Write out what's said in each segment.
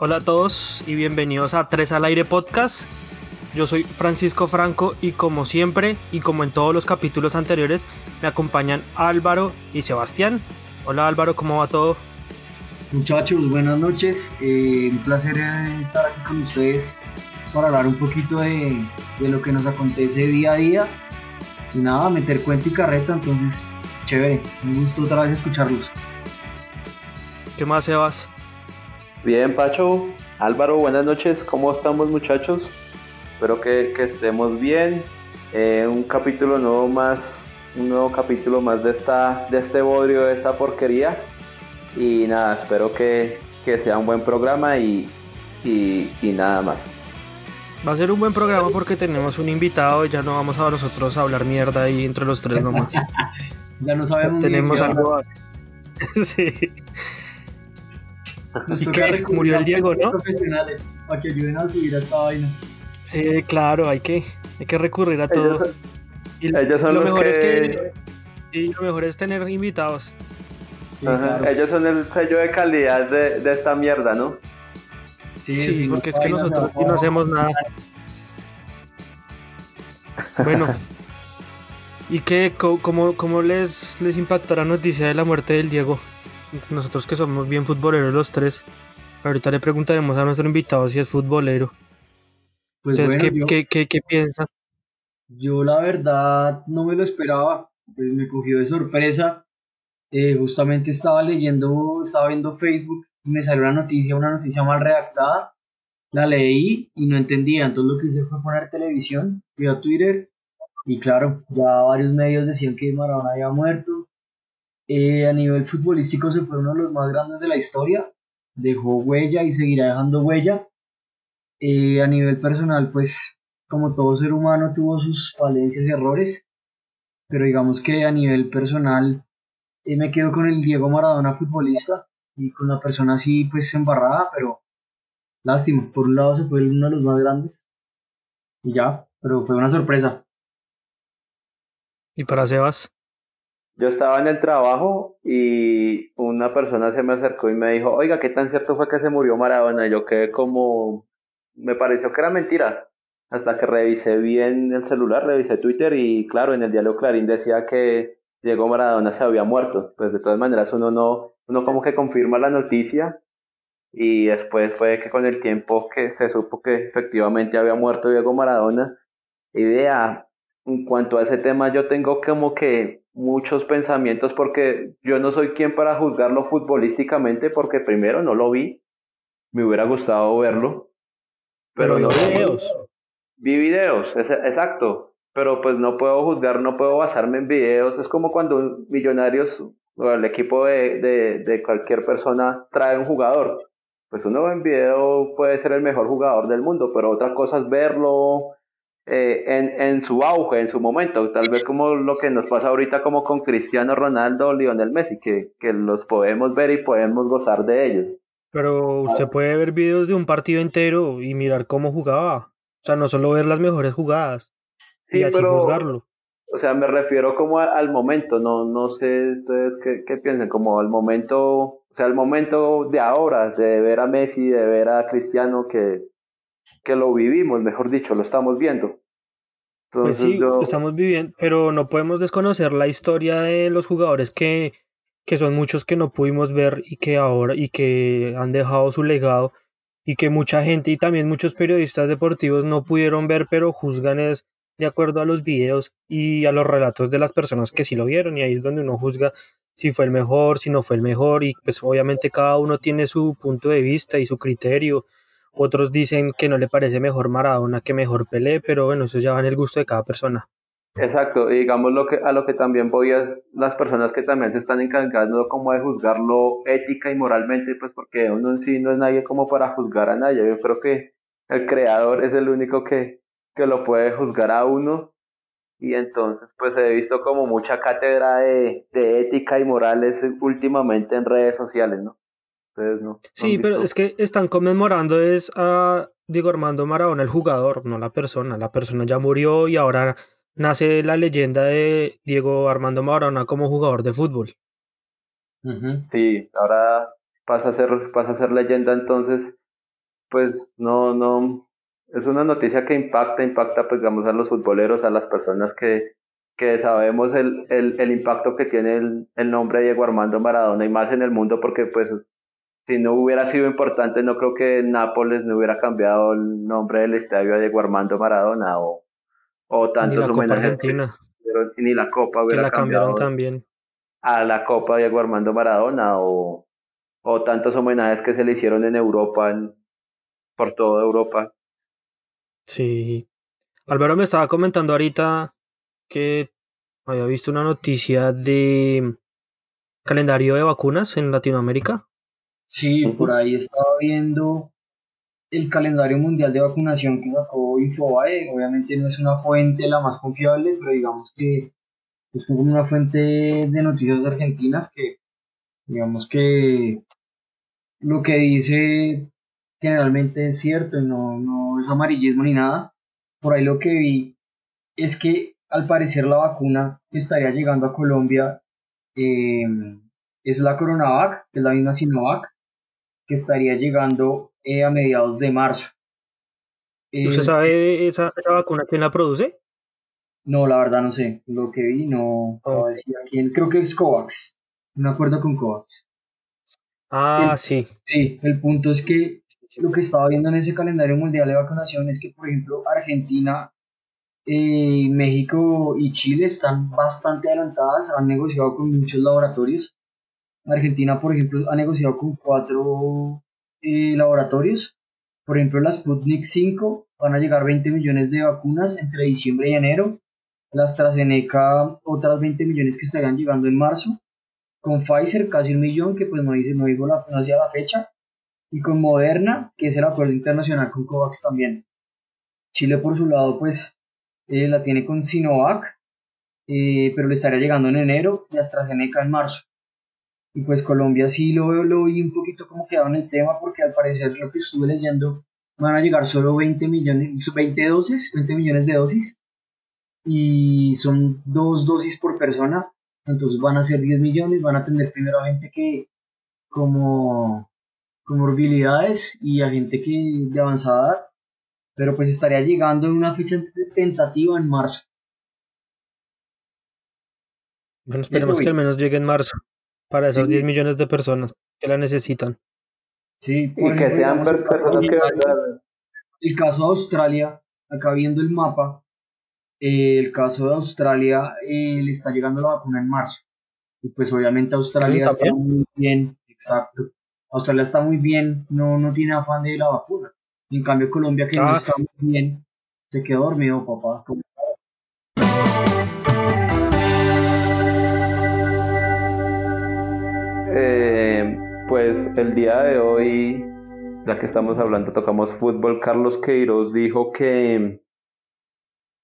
Hola a todos y bienvenidos a Tres al Aire Podcast. Yo soy Francisco Franco y como siempre y como en todos los capítulos anteriores me acompañan Álvaro y Sebastián. Hola Álvaro, ¿cómo va todo? Muchachos, buenas noches. Eh, un placer estar aquí con ustedes para hablar un poquito de, de lo que nos acontece día a día. Y nada, meter cuenta y carreta, entonces chévere. Un gusto otra vez escucharlos. ¿Qué más, Sebas? Bien, Pacho. Álvaro, buenas noches. ¿Cómo estamos, muchachos? Espero que, estemos bien. Eh, un capítulo nuevo más, un nuevo capítulo más de, esta, de este bodrio, de esta porquería. Y nada, espero que, sea un buen programa y, y, nada más. Va a ser un buen programa porque tenemos un invitado y ya no vamos a nosotros a hablar mierda ahí entre los tres nomás. ya no sabemos. Tenemos algo. sí. ¿Y qué? Murió el Diego, ¿no? Profesionales para que ayuden a subir a esta vaina. Sí, claro, hay que, hay que recurrir a todo. Ellos son, lo los mejor que... Es que... Sí, lo mejor es tener invitados. Ellos son el sello de calidad de, de esta mierda, ¿no? Sí, sí porque es que nosotros aquí no hacemos nada. Bueno, ¿y qué, cómo, cómo les, les impactó la noticia de la muerte del Diego? Nosotros que somos bien futboleros los tres, ahorita le preguntaremos a nuestro invitado si es futbolero. Pues ¿qué, qué, piensan? Yo la verdad no me lo esperaba, pues me cogió de sorpresa. Eh, justamente estaba leyendo, estaba viendo Facebook y me salió una noticia, una noticia mal redactada. La leí y no entendía, entonces lo que hice fue poner televisión, fui a Twitter y claro, ya varios medios decían que Maradona había muerto, eh, a nivel futbolístico se fue uno de los más grandes de la historia, dejó huella y seguirá dejando huella. Eh, a nivel personal, pues como todo ser humano tuvo sus falencias y errores, pero digamos que a nivel personal eh, me quedo con el Diego Maradona futbolista y con una persona así pues embarrada, pero lástima, por un lado se fue uno de los más grandes y ya, pero fue una sorpresa. ¿Y para Sebas? Yo estaba en el trabajo y una persona se me acercó y me dijo, oiga, ¿qué tan cierto fue que se murió Maradona? Y yo quedé como, me pareció que era mentira. Hasta que revisé bien el celular, revisé Twitter y claro, en el diario Clarín decía que Diego Maradona se había muerto. Pues de todas maneras uno no, uno como que confirma la noticia y después fue que con el tiempo que se supo que efectivamente había muerto Diego Maradona. Idea, en cuanto a ese tema yo tengo como que muchos pensamientos porque yo no soy quien para juzgarlo futbolísticamente porque primero no lo vi, me hubiera gustado verlo, pero, no videos. Vi videos, exacto, pero pues no puedo juzgar, no puedo basarme en videos, es como cuando Millonarios o el equipo de, de, de cualquier persona trae un jugador, pues uno en video puede ser el mejor jugador del mundo, pero otra cosa es verlo, eh, en, en, su auge, en su momento, tal vez como lo que nos pasa ahorita como con Cristiano Ronaldo, Lionel Messi, que, que los podemos ver y podemos gozar de ellos. Pero usted puede ver videos de un partido entero y mirar cómo jugaba. O sea, no solo ver las mejores jugadas. Sí, y así pero, juzgarlo. O sea, me refiero como al momento, no, no sé ustedes qué, qué piensan, como al momento, o sea, al momento de ahora, de ver a Messi, de ver a Cristiano, que, que lo vivimos, mejor dicho, lo estamos viendo. pues sí, lo estamos viviendo, pero no podemos desconocer la historia de los jugadores que, que son muchos que no pudimos ver y que ahora y que han dejado su legado y que mucha gente y también muchos periodistas deportivos no pudieron ver, pero juzgan es de acuerdo a los videos y a los relatos de las personas que sí lo vieron y ahí es donde uno juzga si fue el mejor, si no fue el mejor y pues obviamente cada uno tiene su punto de vista y su criterio otros dicen que no le parece mejor Maradona que mejor Pelé, pero bueno, eso ya va en el gusto de cada persona. Exacto, y digamos lo que, a lo que también voy es las personas que también se están encargando como de juzgarlo ética y moralmente, pues porque uno en sí no es nadie como para juzgar a nadie. Yo creo que el creador es el único que, que lo puede juzgar a uno. Y entonces pues he visto como mucha cátedra de, de ética y morales últimamente en redes sociales, ¿no? Sí, pero es que están conmemorando es a Diego Armando Maradona, el jugador, no la persona. La persona ya murió y ahora nace la leyenda de Diego Armando Maradona como jugador de fútbol. Sí, ahora pasa a ser, pasa a ser leyenda entonces. pues no, no, es una noticia que impacta, impacta, pues digamos, a los futboleros, a las personas que, que sabemos el, el, el impacto que tiene el, el nombre de Diego Armando Maradona y más en el mundo porque pues si no hubiera sido importante, no creo que Nápoles no hubiera cambiado el nombre del estadio a Diego Armando Maradona o, o tantos ni homenajes. ni la Copa hubiera que la cambiaron también. A la Copa Diego Armando Maradona o, o tantos homenajes que se le hicieron en Europa, por toda Europa. Sí. Álvaro me estaba comentando ahorita que había visto una noticia de calendario de vacunas en Latinoamérica. Sí, por ahí estaba viendo el calendario mundial de vacunación que sacó Infobae. Obviamente no es una fuente la más confiable, pero digamos que es como una fuente de noticias argentinas que digamos que lo que dice generalmente es cierto y no, no es amarillismo ni nada. Por ahí lo que vi es que al parecer la vacuna que estaría llegando a Colombia eh, es la Coronavac, que es la misma Sinovac, que estaría llegando eh, a mediados de marzo. ¿Usted eh, sabe esa, esa, vacuna quién la produce? No, la verdad no sé. Lo que vi no, decía quién. Creo que es COVAX. Un acuerdo con COVAX. Ah, sí. Sí, el punto es que lo que estaba viendo en ese calendario mundial de vacunación es que, por ejemplo, Argentina, eh, México y Chile están bastante adelantadas, han negociado con muchos laboratorios Argentina, por ejemplo, ha negociado con cuatro eh, laboratorios. Por ejemplo, la Sputnik 5 van a llegar 20 millones de vacunas entre diciembre y enero. La AstraZeneca, otras 20 millones que estarían llegando en marzo. Con Pfizer, casi un millón, que pues no, dice, no digo la, no hacía la fecha. Y con Moderna, que es el acuerdo internacional con COVAX también. Chile, por su lado, pues eh, la tiene con Sinovac, eh, pero le estaría llegando en enero y AstraZeneca en marzo. Y pues Colombia sí lo, lo vi un poquito como quedado en el tema porque al parecer lo que estuve leyendo van a llegar solo 20 millones, 20 dosis, 20 millones de dosis. Y son dos dosis por persona, entonces van a ser 10 millones, van a tener primero a gente que como comorbilidades y a gente que de avanzada edad, pero pues estaría llegando en una fecha tentativa en marzo. Bueno, esperemos que al menos llegue en marzo para esas 10 millones de personas que la necesitan. Sí, y que sean personas que... El caso de Australia, acá viendo el mapa, eh, el caso de Australia eh, le está llegando la vacuna en marzo. Y pues obviamente Australia está muy bien, exacto. Australia está muy bien, no, no tiene afán de la vacuna. En cambio Colombia que no ah. está muy bien, se quedó dormido, papá. Eh, pues el día de hoy, ya que estamos hablando, tocamos fútbol, Carlos Queiroz dijo que,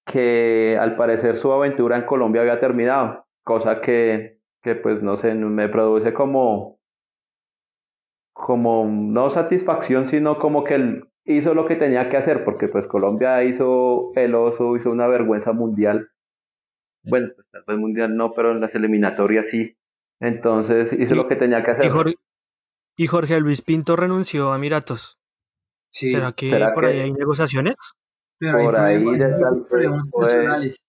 que al parecer su aventura en Colombia había terminado, cosa que, que pues no sé, me produce como, como no satisfacción, sino como que él hizo lo que tenía que hacer, porque pues Colombia hizo el oso, hizo una vergüenza mundial. Bueno, pues mundial no, pero en las eliminatorias sí. Entonces hizo lo que tenía que hacer. Y Jorge, Luis Pinto renunció a Miratos. ¿Será que por ahí hay negociaciones? por ahí problemas, personales.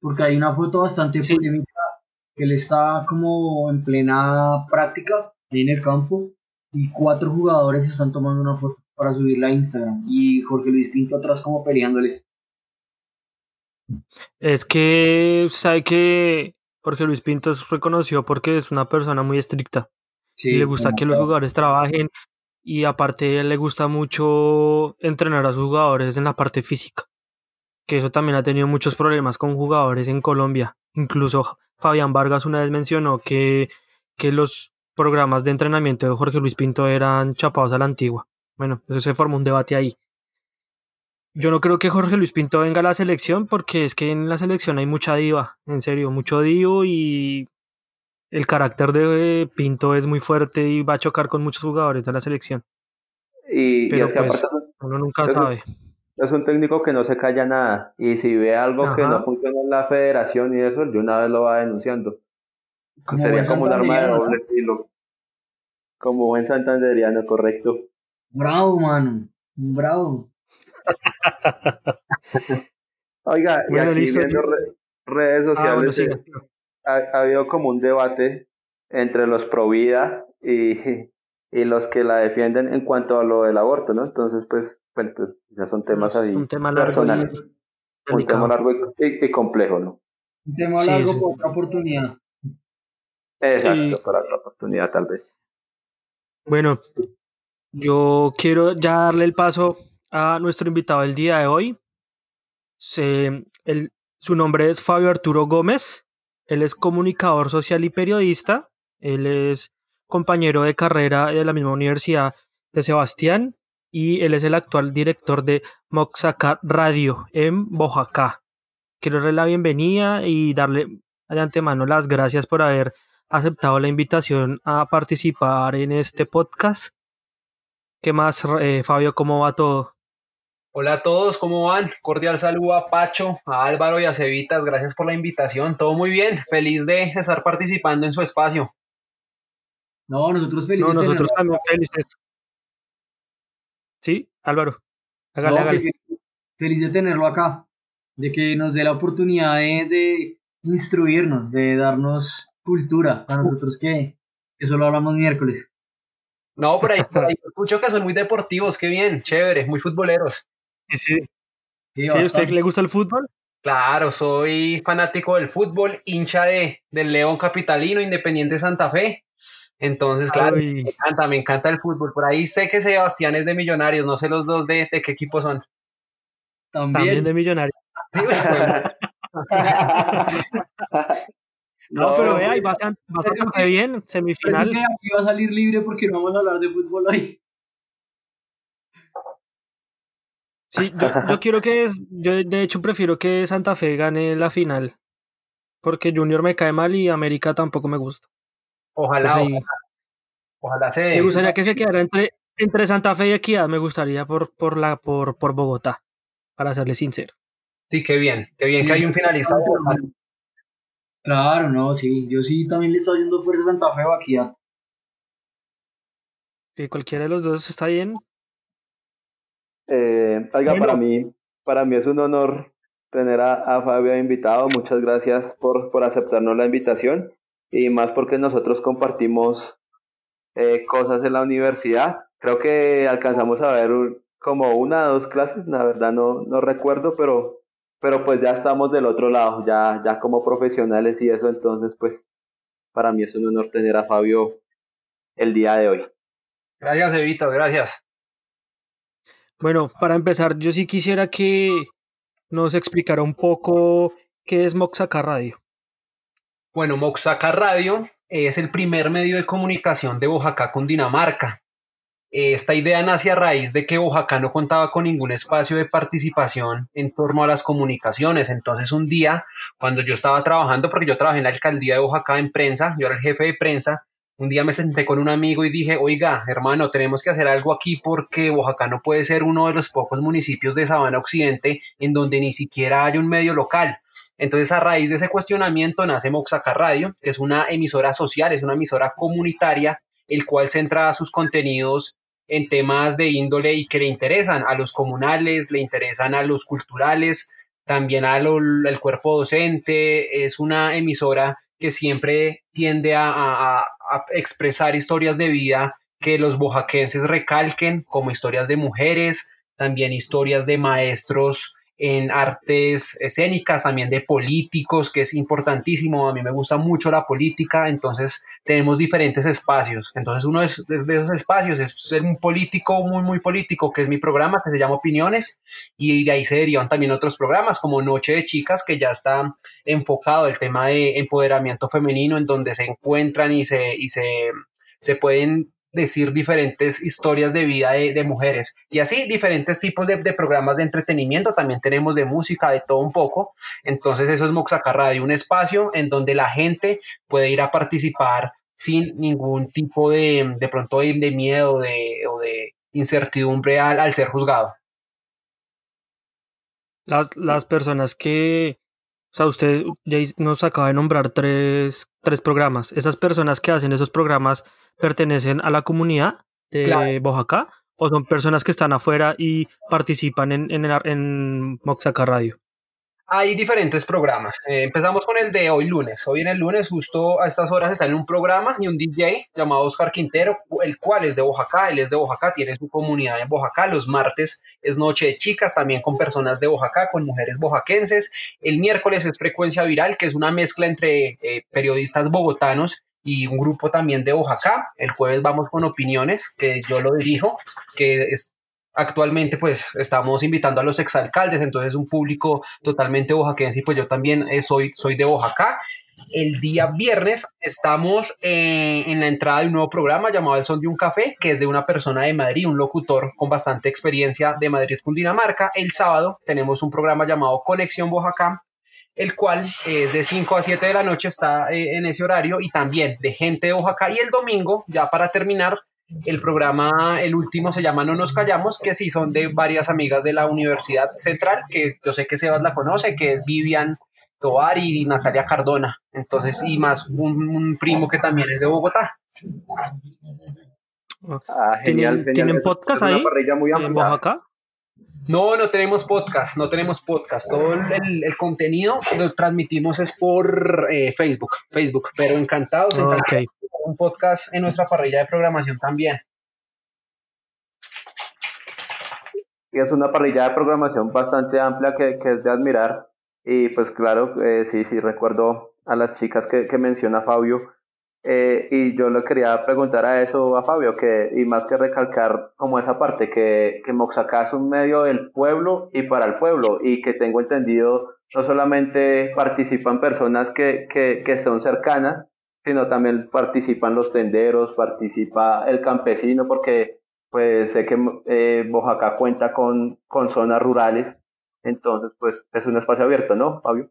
Porque hay una foto bastante polémica que él está como en plena práctica ahí en el campo y cuatro jugadores están tomando una foto para subirla a Instagram y Jorge Luis Pinto atrás como peleándole. Es que sabe que Jorge Luis Pinto es reconocido porque es una persona muy estricta. y le gusta que los jugadores trabajen y aparte le gusta mucho entrenar a sus jugadores en la parte física. Que eso también ha tenido muchos problemas con jugadores en Colombia. Incluso Fabián Vargas una vez mencionó que, que los programas de entrenamiento de Jorge Luis Pinto eran chapados a la antigua. Bueno, eso se formó un debate ahí. Yo no creo que Jorge Luis Pinto venga a la selección porque es que en la selección hay mucha diva, en serio, mucho divo y el carácter de Pinto es muy fuerte y va a chocar con muchos jugadores de la selección. Y, Pero pues, uno nunca sabe. es un técnico que no se calla nada y si ve algo que no funciona en la federación y eso, de una vez lo va denunciando. Sería como un arma de doble filo. Como buen santanderiano, correcto. Bravo, mano. Bravo. Oiga, y aquí viendo redes ah, sociales, eh, ha, habido como un debate entre los pro vida y, y, los que la defienden en cuanto a lo del aborto, ¿no? Entonces, pues, bueno, pues ya son temas así. Un tema largo. un tema largo y, complejo, ¿no? Un tema largo por otra oportunidad. Exacto, para otra oportunidad tal vez. Bueno, yo quiero ya darle el paso a nuestro invitado del día de hoy. Se, su nombre es Fabio Arturo Gómez. Él es comunicador social y periodista. Él es compañero de carrera de la misma universidad de Sebastián y él es el actual director de Moxaca Radio en Boyacá. Quiero darle la bienvenida y darle de antemano las gracias por haber aceptado la invitación a participar en este podcast. ¿Qué más, eh, Fabio? ¿Cómo va todo? Hola a todos, ¿cómo van? Cordial saludo a Pacho, a Álvaro y a Cevitas, gracias por la invitación. Todo muy bien, feliz de estar participando en su espacio. No, nosotros felices. No, nosotros también felices. Sí, Álvaro, hágale, hágale. Feliz, de tenerlo acá, de que nos dé la oportunidad de, instruirnos, de darnos cultura a nosotros que, que solo hablamos miércoles. No, por ahí, por ahí escucho que son muy deportivos, qué bien, chévere, muy futboleros. Sí, sí. ¿Sí, ¿Sí usted le gusta el fútbol? Claro, soy fanático del fútbol, hincha de, del León Capitalino, Independiente Santa Fe. Entonces, claro, me encanta, me encanta el fútbol. Por ahí sé que Sebastián es de Millonarios, no sé los dos de, de qué equipo son. También, de Millonarios. no, pero vea, y bastante, bastante bien, semifinal. Aquí va a salir libre porque no vamos a hablar de fútbol hoy. Sí, yo, quiero que es, yo de hecho prefiero que Santa Fe gane la final, porque Junior me cae mal y América tampoco me gusta. Ojalá, ojalá, se. Me gustaría que se quedara entre, entre Santa Fe y Equidad, me gustaría por, por, la, por, por Bogotá, para serle sincero. Sí, qué bien, qué bien que hay un finalista. Claro, no, sí, yo sí también le estoy yendo fuerza a Santa Fe o Equidad. Sí, cualquiera de los dos está bien, eh, oiga, para mí, para mí es un honor tener a, Fabio invitado. Muchas gracias por, por aceptarnos la invitación y más porque nosotros compartimos eh, cosas en la universidad. Creo que alcanzamos a ver como una o dos clases, la verdad no, no recuerdo, pero, pero pues ya estamos del otro lado, ya, ya como profesionales y eso, entonces pues para mí es un honor tener a Fabio el día de hoy. Gracias, Evita, gracias. Bueno, para empezar, yo sí quisiera que nos explicara un poco qué es Moxaca Radio. Bueno, Moxaca Radio es el primer medio de comunicación de Oaxaca con Dinamarca. Esta idea nace a raíz de que Oaxaca no contaba con ningún espacio de participación en torno a las comunicaciones. Entonces un día, cuando yo estaba trabajando, porque yo trabajé en la alcaldía de Oaxaca en prensa, yo era el jefe de prensa, un día me senté con un amigo y dije, oiga, hermano, tenemos que hacer algo aquí porque Oaxaca no puede ser uno de los pocos municipios de Sabana Occidente en donde ni siquiera hay un medio local. Entonces, a raíz de ese cuestionamiento nace Moxaca Radio, que es una emisora social, es una emisora comunitaria, el cual centra sus contenidos en temas de índole y que le interesan a los comunales, le interesan a los culturales, también al cuerpo docente. Es una emisora que siempre tiende a, expresar historias de vida que los bojaquenses recalquen como historias de mujeres, también historias de maestros en artes escénicas, también de políticos, que es importantísimo. A mí me gusta mucho la política, entonces tenemos diferentes espacios. Entonces uno de esos espacios es ser un político muy, muy político, que es mi programa, que se llama Opiniones, y de ahí se derivan también otros programas como Noche de Chicas, que ya está enfocado el tema de empoderamiento femenino, en donde se encuentran y se, y se, se pueden decir diferentes historias de vida de, mujeres. Y así diferentes tipos de, programas de entretenimiento también tenemos de música de todo un poco. Entonces eso es Moxaca Radio un espacio en donde la gente puede ir a participar sin ningún tipo de de pronto de, miedo de, o de incertidumbre al, al ser juzgado. Las, las personas que o sea, usted ya nos acaba de nombrar tres, tres programas. ¿Esas personas que hacen esos programas pertenecen a la comunidad de claro. o son personas que están afuera y participan en, en, en Moxaca Radio? Hay diferentes programas. Eh, empezamos con el de hoy lunes. Hoy en el lunes, justo a estas horas, está en un programa y un DJ llamado Oscar Quintero, el cual es de Oaxaca. Él es de Oaxaca, tiene su comunidad en Oaxaca. Los martes es Noche de Chicas, también con personas de Oaxaca, con mujeres oaxaquenses. El miércoles es Frecuencia Viral, que es una mezcla entre eh, periodistas bogotanos y un grupo también de Oaxaca. El jueves vamos con opiniones, que yo lo dirijo, que es Actualmente pues estamos invitando a los exalcaldes, entonces un público totalmente oaxaquense y pues yo también eh, soy, soy de Oaxaca. El día viernes estamos eh, en la entrada de un nuevo programa llamado El Son de un Café, que es de una persona de Madrid, un locutor con bastante experiencia de Madrid, Cundinamarca. El sábado tenemos un programa llamado Conexión Oaxaca, el cual es de 5 a 7 de la noche, está eh, en ese horario y también de gente de Oaxaca. Y el domingo, ya para terminar, el programa, el último se llama No nos callamos, que sí son de varias amigas de la Universidad Central, que yo sé que Sebas la conoce, que es Vivian Tovar y Natalia Cardona. Entonces, y más un, primo que también es de Bogotá. Ah, ¿Tienen, ¿Tienen podcast ahí en Oaxaca? No, no tenemos podcast, no tenemos podcast. Todo el, contenido lo transmitimos es por eh, Facebook, Facebook, pero encantados, encantados un podcast en nuestra parrilla de programación también. Y es una parrilla de programación bastante amplia que, es de admirar. Y pues claro, eh, sí, sí, recuerdo a las chicas que, menciona Fabio. Eh, y yo le quería preguntar a eso a Fabio, que, y más que recalcar como esa parte, que, que Moxacá es un medio del pueblo y para el pueblo, y que tengo entendido, no solamente participan personas que, que, que son cercanas, sino también participan los tenderos, participa el campesino, porque pues sé que eh, cuenta con, con zonas rurales, entonces pues es un espacio abierto, ¿no, Fabio?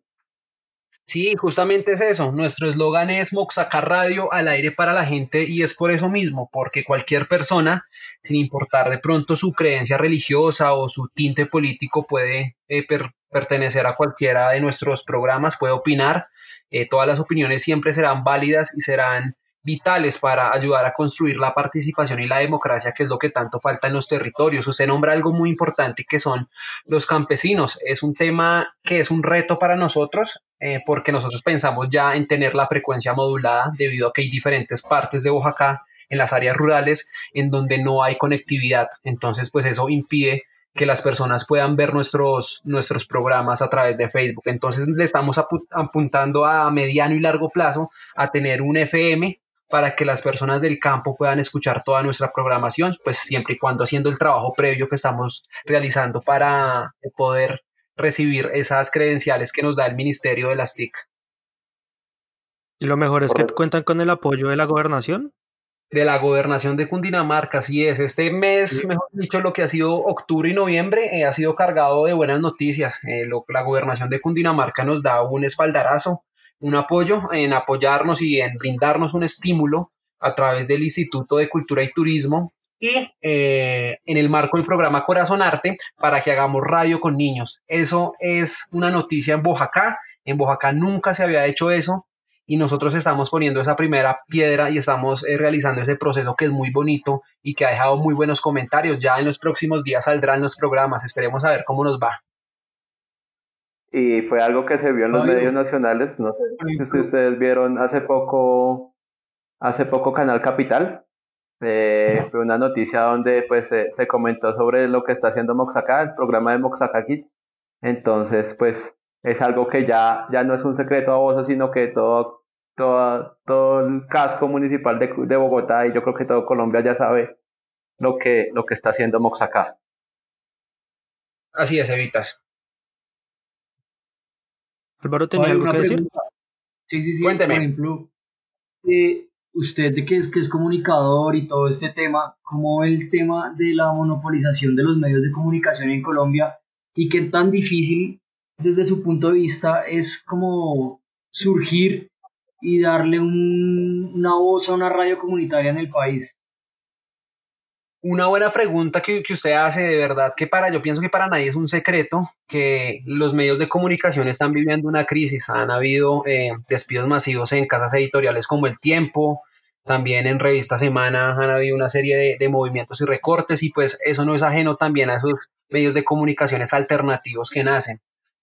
Sí, justamente es eso. Nuestro eslogan es Moxaca Radio al aire para la gente y es por eso mismo, porque cualquier persona, sin importar de pronto su creencia religiosa o su tinte político, puede eh, pertenecer a cualquiera de nuestros programas, puede opinar eh, todas las opiniones siempre serán válidas y serán vitales para ayudar a construir la participación y la democracia, que es lo que tanto falta en los territorios. Usted nombra algo muy importante que son los campesinos. Es un tema que es un reto para nosotros eh, porque nosotros pensamos ya en tener la frecuencia modulada debido a que hay diferentes partes de Oaxaca en las áreas rurales en donde no hay conectividad. Entonces, pues eso impide que las personas puedan ver nuestros, nuestros programas a través de Facebook. Entonces le estamos apuntando a mediano y largo plazo a tener un FM para que las personas del campo puedan escuchar toda nuestra programación, pues siempre y cuando haciendo el trabajo previo que estamos realizando para poder recibir esas credenciales que nos da el Ministerio de las TIC. Y lo mejor es que cuentan con el apoyo de la gobernación de la gobernación de Cundinamarca, así es. Este mes, mejor dicho, lo que ha sido octubre y noviembre, eh, ha sido cargado de buenas noticias. Eh, la gobernación de Cundinamarca nos da un espaldarazo, un apoyo en apoyarnos y en brindarnos un estímulo a través del Instituto de Cultura y Turismo y eh, en el marco del programa Corazón Arte para que hagamos radio con niños. Eso es una noticia en Bojacá. En Bojacá nunca se había hecho eso y nosotros estamos poniendo esa primera piedra y estamos eh, realizando ese proceso que es muy bonito y que ha dejado muy buenos comentarios. Ya en los próximos días saldrán los programas, esperemos a ver cómo nos va. Y fue algo que se vio en los medios nacionales, no sé si ustedes vieron hace poco, hace poco Canal Capital, eh, fue una noticia donde pues se comentó sobre lo que está haciendo Moxaca, el programa de Moxaca Kids. Entonces, pues es algo que ya, ya no es un secreto a voces, sino que todo todo, el casco municipal de, de, Bogotá y yo creo que todo Colombia ya sabe lo que, lo que está haciendo Moxacá. Así es, Evitas. Álvaro tenía algo que decir. Sí, sí, sí. Cuénteme. Por ejemplo, eh, usted que es, que es comunicador y todo este tema, ¿cómo ve el tema de la monopolización de los medios de comunicación en Colombia y qué tan difícil desde su punto de vista es como surgir y darle una voz a una radio comunitaria en el país? Una buena pregunta que, usted hace, de verdad, que para, yo pienso que para nadie es un secreto que los medios de comunicación están viviendo una crisis. Han habido eh, despidos masivos en casas editoriales como El Tiempo, también en Revista Semana han habido una serie de, movimientos y recortes y pues eso no es ajeno también a esos medios de comunicaciones alternativos que nacen.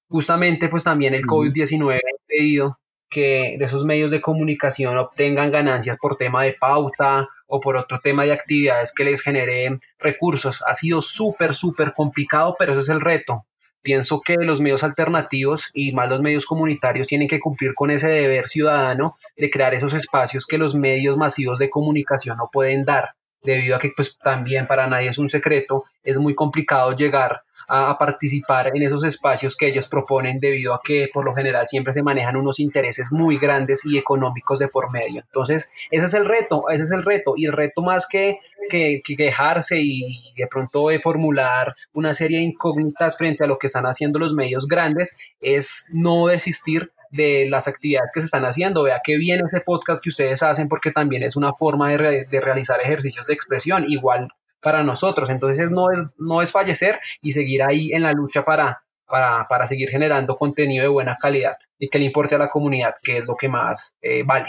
Justamente pues también el COVID-19 ha impedido que de esos medios de comunicación obtengan ganancias por tema de pauta o por otro tema de actividades que les genere recursos. Ha sido súper, súper complicado, pero ese es el reto. Pienso que los medios alternativos y más los medios comunitarios tienen que cumplir con ese deber ciudadano de crear esos espacios que los medios masivos de comunicación no pueden dar, debido a que pues también para nadie es un secreto, es muy complicado llegar a, participar en esos espacios que ellos proponen debido a que por lo general siempre se manejan unos intereses muy grandes y económicos de por medio. Entonces, ese es el reto, ese es el reto. Y el reto más que, que, quejarse y de pronto de formular una serie de incógnitas frente a lo que están haciendo los medios grandes es no desistir de las actividades que se están haciendo. Vea qué bien ese podcast que ustedes hacen porque también es una forma de, de realizar ejercicios de expresión. Igual para nosotros. Entonces no es, no es fallecer y seguir ahí en la lucha para, para, seguir generando contenido de buena calidad y que le importe a la comunidad, que es lo que más eh, vale.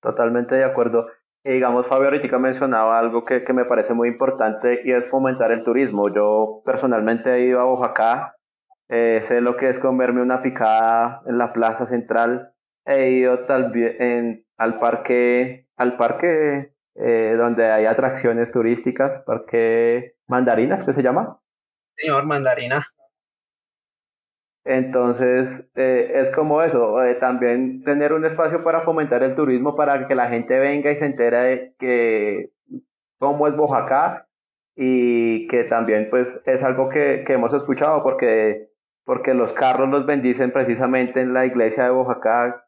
Totalmente de acuerdo. Y digamos, Fabio ahorita mencionaba algo que, me parece muy importante y es fomentar el turismo. Yo personalmente he ido a Oaxaca, eh, sé lo que es comerme una picada en la plaza central, he ido tal en, al parque, al parque eh, donde hay atracciones turísticas, Parque Mandarinas, ¿qué se llama? Señor, Mandarina. Entonces, eh, es como eso, eh, también tener un espacio para fomentar el turismo, para que la gente venga y se entere de que cómo es Oaxaca y que también pues es algo que, que hemos escuchado porque, porque los carros los bendicen precisamente en la iglesia de Oaxaca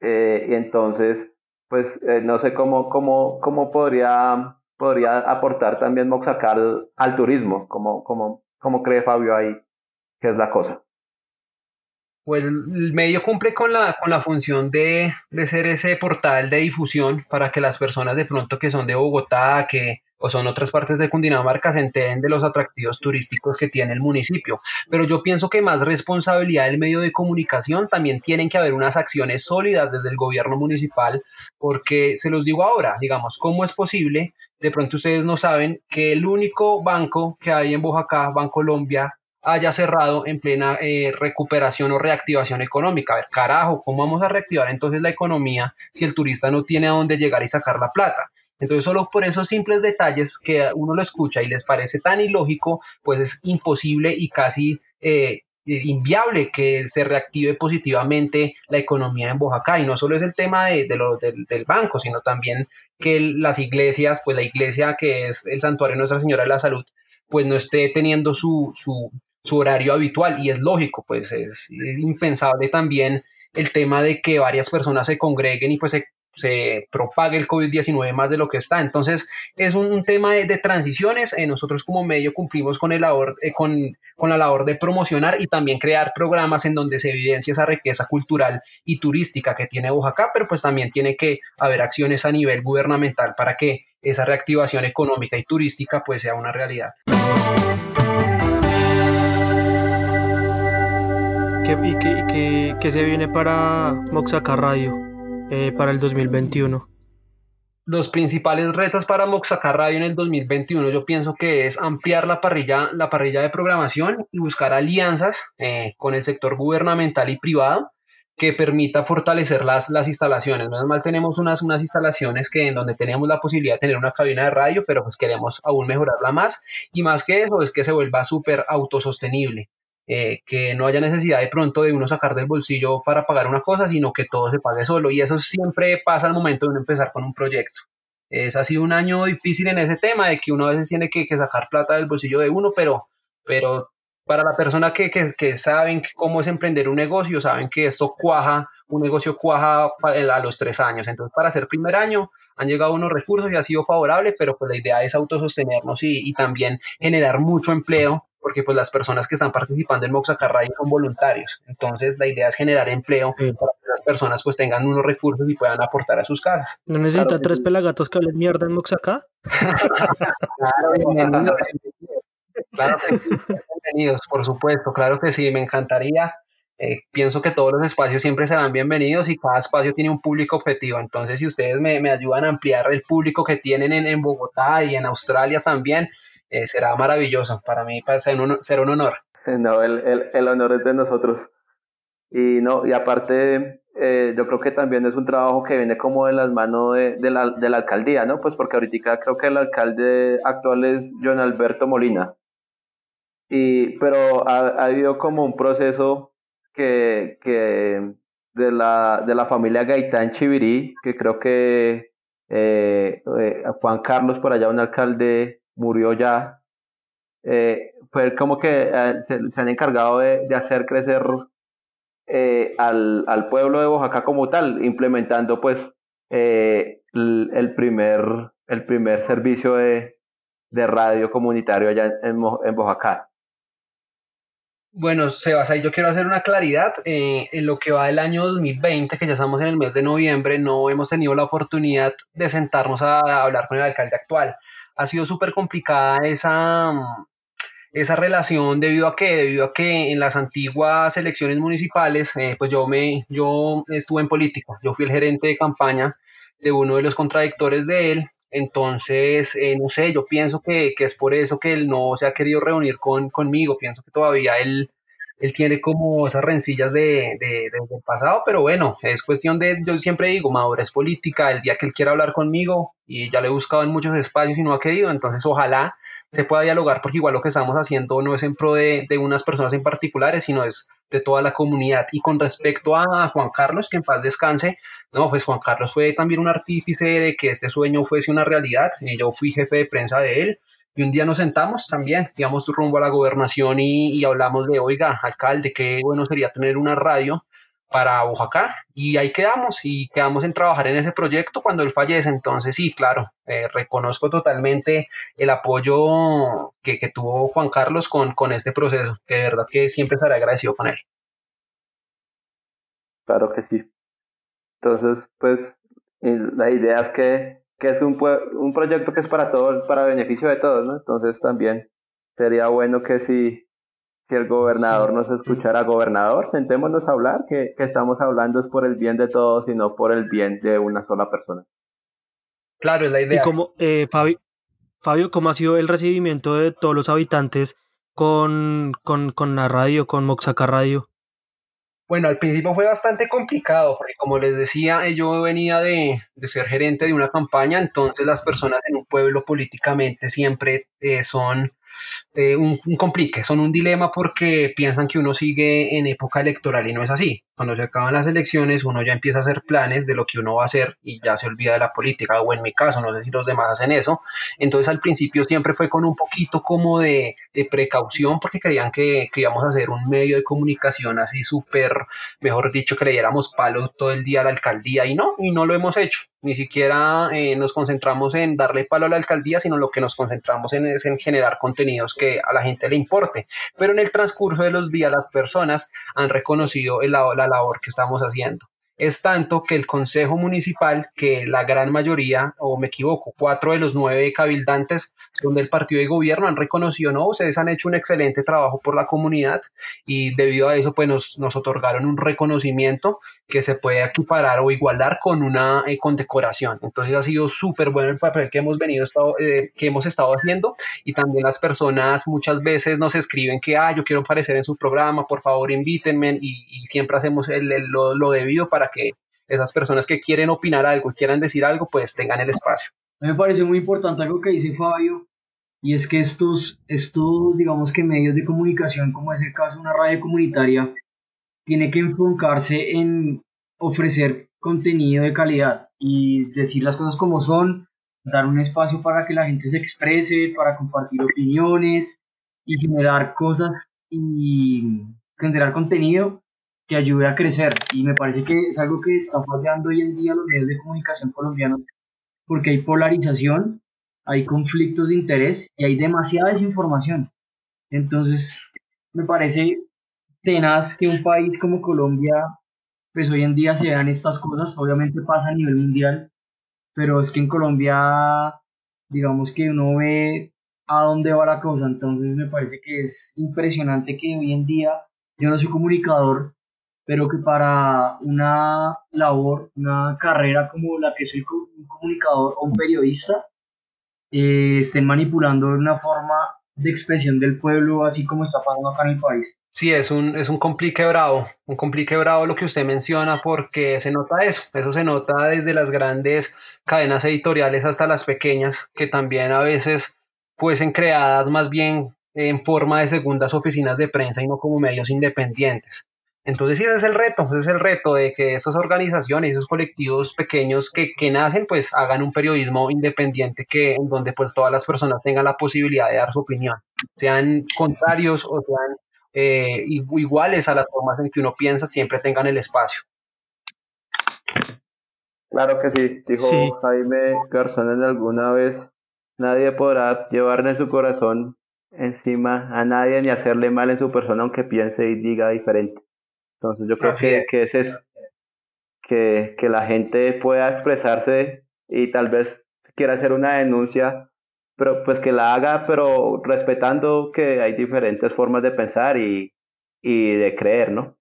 y entonces pues eh, no sé cómo, cómo, cómo podría, podría aportar también Moxacar al, turismo, como, como, cree Fabio ahí que es la cosa. Pues el medio cumple con la, con la función de, de ser ese portal de difusión para que las personas de pronto que son de Bogotá, que o son otras partes de Cundinamarca se enteren de los atractivos turísticos que tiene el municipio. Pero yo pienso que más responsabilidad del medio de comunicación también tienen que haber unas acciones sólidas desde el gobierno municipal, porque se los digo ahora, digamos, ¿cómo es posible? De pronto ustedes no saben que el único banco que hay en Bojacá, Bancolombia, haya cerrado en plena eh, recuperación o reactivación económica. A ver, carajo, ¿cómo vamos a reactivar entonces la economía si el turista no tiene a dónde llegar y sacar la plata? Entonces, solo por esos simples detalles que uno lo escucha y les parece tan ilógico, pues es imposible y casi eh, inviable que se reactive positivamente la economía en Oaxaca. Y no solo es el tema de, lo, del banco, sino también que las iglesias, pues la iglesia que es el santuario Nuestra Señora de la Salud, pues no esté teniendo su, su, su horario habitual. Y es lógico, pues es impensable también el tema de que varias personas se congreguen y pues se se propague el COVID-19 más de lo que está. Entonces, es un, tema de, transiciones. Eh, nosotros como medio cumplimos con, el labor, eh, con, con, la labor de promocionar y también crear programas en donde se evidencia esa riqueza cultural y turística que tiene Oaxaca, pero pues también tiene que haber acciones a nivel gubernamental para que esa reactivación económica y turística pues sea una realidad. ¿Y qué, se viene para Moxaca Radio? Eh, para el 2021? Los principales retos para Moxacar Radio en el 2021 yo pienso que es ampliar la parrilla, la parrilla de programación y buscar alianzas eh, con el sector gubernamental y privado que permita fortalecer las, las instalaciones. Menos mal tenemos unas, unas instalaciones que en donde tenemos la posibilidad de tener una cabina de radio, pero pues queremos aún mejorarla más. Y más que eso es que se vuelva súper autosostenible. Eh, que no haya necesidad de pronto de uno sacar del bolsillo para pagar una cosa, sino que todo se pague solo. Y eso siempre pasa al momento de uno empezar con un proyecto. Es, ha sido un año difícil en ese tema, de que uno a veces tiene que, sacar plata del bolsillo de uno, pero, pero para la persona que, que, que, saben cómo es emprender un negocio, saben que esto cuaja, un negocio cuaja a los tres años. Entonces, para hacer primer año han llegado unos recursos y ha sido favorable, pero pues la idea es autosostenernos y, y también generar mucho empleo porque pues las personas que están participando en Moxacarray son voluntarios. Entonces la idea es generar empleo para que las personas pues tengan unos recursos y puedan aportar a sus casas. ¿No necesita tres pelagatos que hablen mierda en Moxacá? claro, bienvenidos. Claro bienvenidos, por supuesto, claro que sí, me encantaría. Eh, pienso que todos los espacios siempre serán bienvenidos y cada espacio tiene un público objetivo. Entonces, si ustedes me, me ayudan a ampliar el público que tienen en, en Bogotá y en Australia también, eh, será maravilloso. Para mí ser un, ser un honor. No, el, el, el, honor es de nosotros. Y no, y aparte, eh, yo creo que también es un trabajo que viene como de las manos de, de, la, de la alcaldía, ¿no? Pues porque ahorita creo que el alcalde actual es John Alberto Molina. Y, pero ha, ha habido como un proceso que, que de, la, de la familia Gaitán Chivirí, que creo que eh, Juan Carlos, por allá un alcalde, murió ya. Eh, pues como que eh, se, han encargado de, de hacer crecer eh, al, al, pueblo de Oaxaca como tal, implementando pues el, el, primer, el primer servicio de, de radio comunitario allá en, en Oaxaca. Bueno, Sebas, yo quiero hacer una claridad. En lo que va del año 2020, que ya estamos en el mes de noviembre, no hemos tenido la oportunidad de sentarnos a hablar con el alcalde actual. Ha sido súper complicada esa, esa relación debido a que, debido a que en las antiguas elecciones municipales, eh, pues yo me, yo estuve en política. Yo fui el gerente de campaña de uno de los contradictores de él entonces, eh, no sé, yo pienso que, que, es por eso que él no se ha querido reunir con, conmigo. Pienso que todavía él, él tiene como esas rencillas de, de, de, del pasado, pero bueno, es cuestión de, yo siempre digo, madurez política, el día que él quiera hablar conmigo, y ya lo he buscado en muchos espacios y no ha querido, entonces ojalá se pueda dialogar, porque igual lo que estamos haciendo no es en pro de, de unas personas en particulares, sino es de toda la comunidad. Y con respecto a Juan Carlos, que en paz descanse, no, pues Juan Carlos fue también un artífice de que este sueño fuese una realidad. Eh, yo fui jefe de prensa de él. Y un día nos sentamos también, íbamos rumbo a la gobernación y, y hablamos de, oiga, alcalde, qué bueno sería tener una radio para Oaxaca y ahí quedamos y quedamos en trabajar en ese proyecto cuando él fallece. Entonces sí, claro, eh, reconozco totalmente el apoyo que, que, tuvo Juan Carlos con, con este proceso, que de verdad que siempre estaré agradecido con él. Claro que sí. Entonces, pues la idea es que, que es un, un proyecto que es para todos, para beneficio de todos, ¿no? Entonces también sería bueno que si si el gobernador nos escuchara, gobernador, sentémonos a hablar, que, que, estamos hablando es por el bien de todos y no por el bien de una sola persona. Claro, es la idea. Y como, eh, Fabio, Fabio, ¿cómo ha sido el recibimiento de todos los habitantes con, con, con la radio, con Moxaca Radio? Bueno, al principio fue bastante complicado, porque como les decía, yo venía de, de, ser gerente de una campaña, entonces las personas en un pueblo políticamente siempre eh, son eh, un, un, complique, son un dilema porque piensan que uno sigue en época electoral y no es así. Cuando se acaban las elecciones, uno ya empieza a hacer planes de lo que uno va a hacer y ya se olvida de la política, o en mi caso, no sé si los demás hacen eso. Entonces al principio siempre fue con un poquito como de, de precaución porque creían que, que, íbamos a hacer un medio de comunicación así súper, mejor dicho, que le diéramos palo todo el día a la alcaldía y no, y no lo hemos hecho. Ni siquiera eh, nos concentramos en darle palo a la alcaldía, sino lo que nos concentramos en es en generar que a la gente le importe. Pero en el transcurso de los días las personas han reconocido el, la labor que estamos haciendo. Es tanto que el Consejo Municipal, que la gran mayoría, o me equivoco, cuatro de los nueve cabildantes son del partido de gobierno, han reconocido, no, ustedes han hecho un excelente trabajo por la comunidad y debido a eso, pues nos, nos otorgaron un reconocimiento que se puede equiparar o igualar con una eh, condecoración. Entonces ha sido súper bueno el papel que hemos venido, estado, eh, que hemos estado haciendo y también las personas muchas veces nos escriben que, ah, yo quiero aparecer en su programa, por favor invítenme y, y siempre hacemos el, el, lo, lo debido para que esas personas que quieren opinar algo, quieran decir algo, pues tengan el espacio. Me parece muy importante algo que dice Fabio, y es que estos, estos, digamos que medios de comunicación, como es el caso de una radio comunitaria, tiene que enfocarse en ofrecer contenido de calidad y decir las cosas como son, dar un espacio para que la gente se exprese, para compartir opiniones y generar cosas y generar contenido que ayude a crecer. Y me parece que es algo que está fallando hoy en día los medios de comunicación colombianos, porque hay polarización, hay conflictos de interés y hay demasiada desinformación. Entonces, me parece tenaz que un país como Colombia, pues hoy en día se vean estas cosas. Obviamente pasa a nivel mundial, pero es que en Colombia, digamos que uno ve a dónde va la cosa. Entonces, me parece que es impresionante que hoy en día, yo no soy comunicador, pero que para una labor, una carrera como la que soy un comunicador o un periodista, eh, estén manipulando una forma de expresión del pueblo, así como está pasando acá en el país. Sí, es un, es un complique bravo, un complique bravo lo que usted menciona porque se nota eso, eso se nota desde las grandes cadenas editoriales hasta las pequeñas, que también a veces fuesen creadas más bien en forma de segundas oficinas de prensa y no como medios independientes. Entonces sí, ese es el reto, ese es el reto de que esas organizaciones, esos colectivos pequeños que, que, nacen, pues hagan un periodismo independiente que, en donde pues todas las personas tengan la posibilidad de dar su opinión, sean contrarios o sean eh, iguales a las formas en que uno piensa, siempre tengan el espacio. Claro que sí, dijo Jaime Garzón en alguna vez, nadie podrá llevarle en su corazón encima a nadie ni hacerle mal en su persona aunque piense y diga diferente. Entonces yo creo que, que, es eso, que, que la gente pueda expresarse y tal vez quiera hacer una denuncia, pero pues que la haga, pero respetando que hay diferentes formas de pensar y, y de creer, ¿no?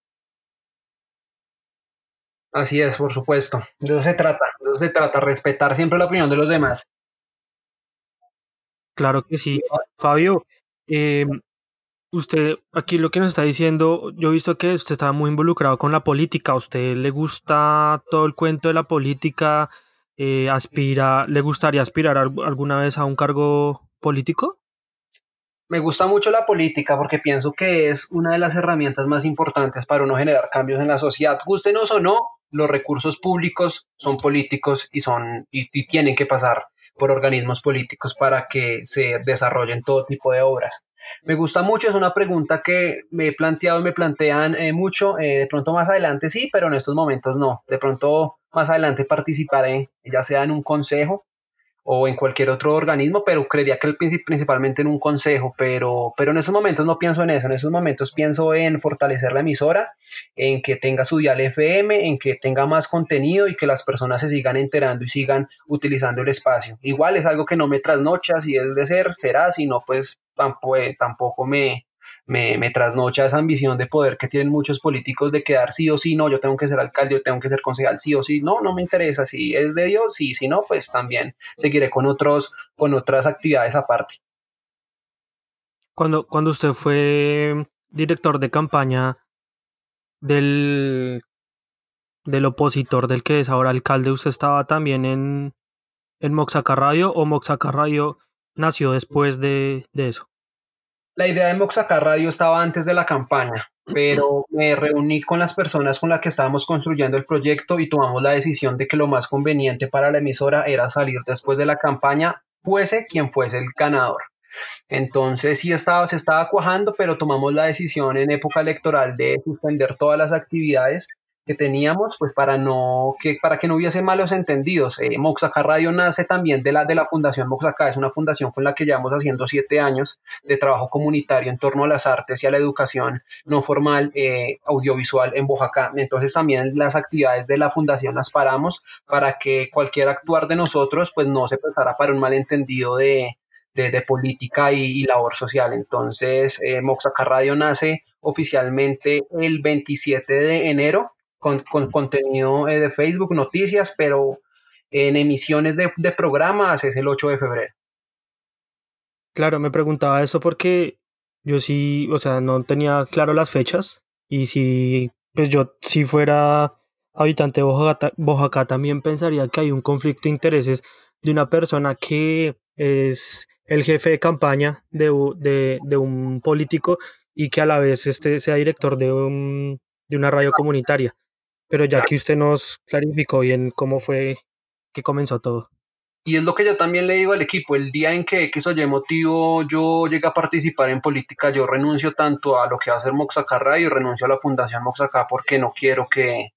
Así es, por supuesto. De eso se trata, de eso se trata, respetar siempre la opinión de los demás. Claro que sí. Fabio, eh, Usted, aquí lo que nos está diciendo, yo he visto que usted está muy involucrado con la política. ¿A usted le gusta todo el cuento de la política? Eh, aspira, ¿Le gustaría aspirar alguna vez a un cargo político? Me gusta mucho la política porque pienso que es una de las herramientas más importantes para uno generar cambios en la sociedad. Gustenos o no, los recursos públicos son políticos y son y tienen que pasar por organismos políticos para que se desarrollen todo tipo de obras. Me gusta mucho, es una pregunta que me he planteado y me plantean eh, mucho. Eh, de pronto más adelante sí, pero en estos momentos no. De pronto más adelante participaré, ya sea en un consejo o en cualquier otro organismo, pero creería que el, principalmente en un consejo, pero, pero en esos momentos no pienso en eso, en esos momentos pienso en fortalecer la emisora, en que tenga su dial FM, en que tenga más contenido y que las personas se sigan enterando y sigan utilizando el espacio. Igual es algo que no me trasnocha, si es de ser, será, si no, pues tampoco, tampoco me, me, trasnocha esa ambición de poder que tienen muchos políticos de quedar sí o sí, no, yo tengo que ser alcalde, yo tengo que ser concejal sí o sí, no, no me interesa, si es de Dios, sí, si no, pues también seguiré con, otros, con otras actividades aparte. Cuando, cuando usted fue director de campaña del, del opositor del que es ahora alcalde, ¿usted estaba también en, en Moxaca Radio o Moxaca Radio nació después de, de eso? La idea de Moxaca Radio estaba antes de la campaña, pero me reuní con las personas con las que estábamos construyendo el proyecto y tomamos la decisión de que lo más conveniente para la emisora era salir después de la campaña, fuese quien fuese el ganador. Entonces sí estaba, se estaba cuajando, pero tomamos la decisión en época electoral de suspender todas las actividades que teníamos, pues para no que para que no hubiese malos entendidos. Eh, Moxaca Radio nace también de la de la Fundación Moxaca, es una fundación con la que llevamos haciendo siete años de trabajo comunitario en torno a las artes y a la educación no formal eh, audiovisual en Oaxaca. Entonces también las actividades de la fundación las paramos para que cualquier actuar de nosotros pues no se prestara para un malentendido de, de, política y, labor social. Entonces, eh, Moxaca Radio nace oficialmente el 27 de enero con, contenido eh, de Facebook, noticias, pero en emisiones de, de programas es el 8 de febrero. Claro, me preguntaba eso porque yo sí, o sea, no tenía claro las fechas y si, pues yo si fuera habitante de Oaxaca, también pensaría que hay un conflicto de intereses de una persona que es el jefe de campaña de, de, de un político y que a la vez este sea director de, un, de una radio comunitaria pero ya que usted nos clarificó bien cómo fue que comenzó todo. Y es lo que yo también le digo al equipo, el día en que X o motivo yo llegue a participar en política, yo renuncio tanto a lo que va a hacer Moxaca Radio y renuncio a la Fundación Moxaca porque no quiero que,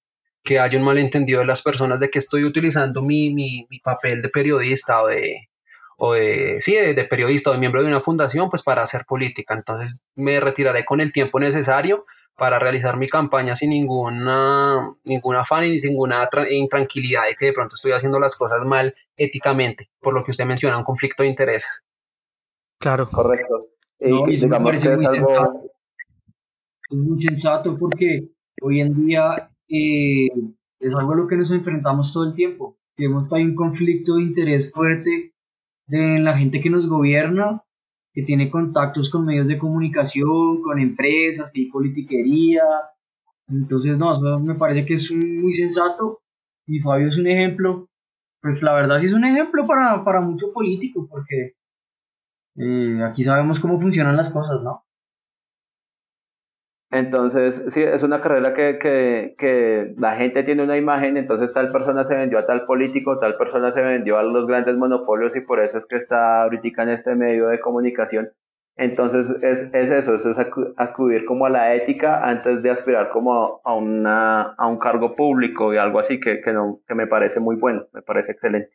que haya un malentendido de las personas de que estoy utilizando mi, mi, mi papel de periodista o de, o de, sí, de, de, periodista o de miembro de una fundación, pues para hacer política. Entonces me retiraré con el tiempo necesario para realizar mi campaña sin ninguna, ningún afán y ninguna intranquilidad de que de pronto estoy haciendo las cosas mal éticamente, por lo que usted menciona, un conflicto de intereses. Claro. Correcto. Y, digamos que es muy, sensato. es muy sensato porque hoy en día eh, es algo a lo que nos enfrentamos todo el tiempo. Tenemos hay un conflicto de interés fuerte de la gente que nos gobierna, que tiene contactos con medios de comunicación, con empresas, que hay politiquería. Entonces, no, eso me parece que es muy sensato y Fabio es un ejemplo. Pues la verdad sí es un ejemplo para, para mucho político, porque eh, aquí sabemos cómo funcionan las cosas, ¿no? Entonces, sí, es una carrera que, que, que, la gente tiene una imagen, entonces tal persona se vendió a tal político, tal persona se vendió a los grandes monopolios y por eso es que está ahorita en este medio de comunicación. Entonces, es, es eso, es acudir como a la ética antes de aspirar como a, una, a un cargo público y algo así que, que, no, que me parece muy bueno, me parece excelente.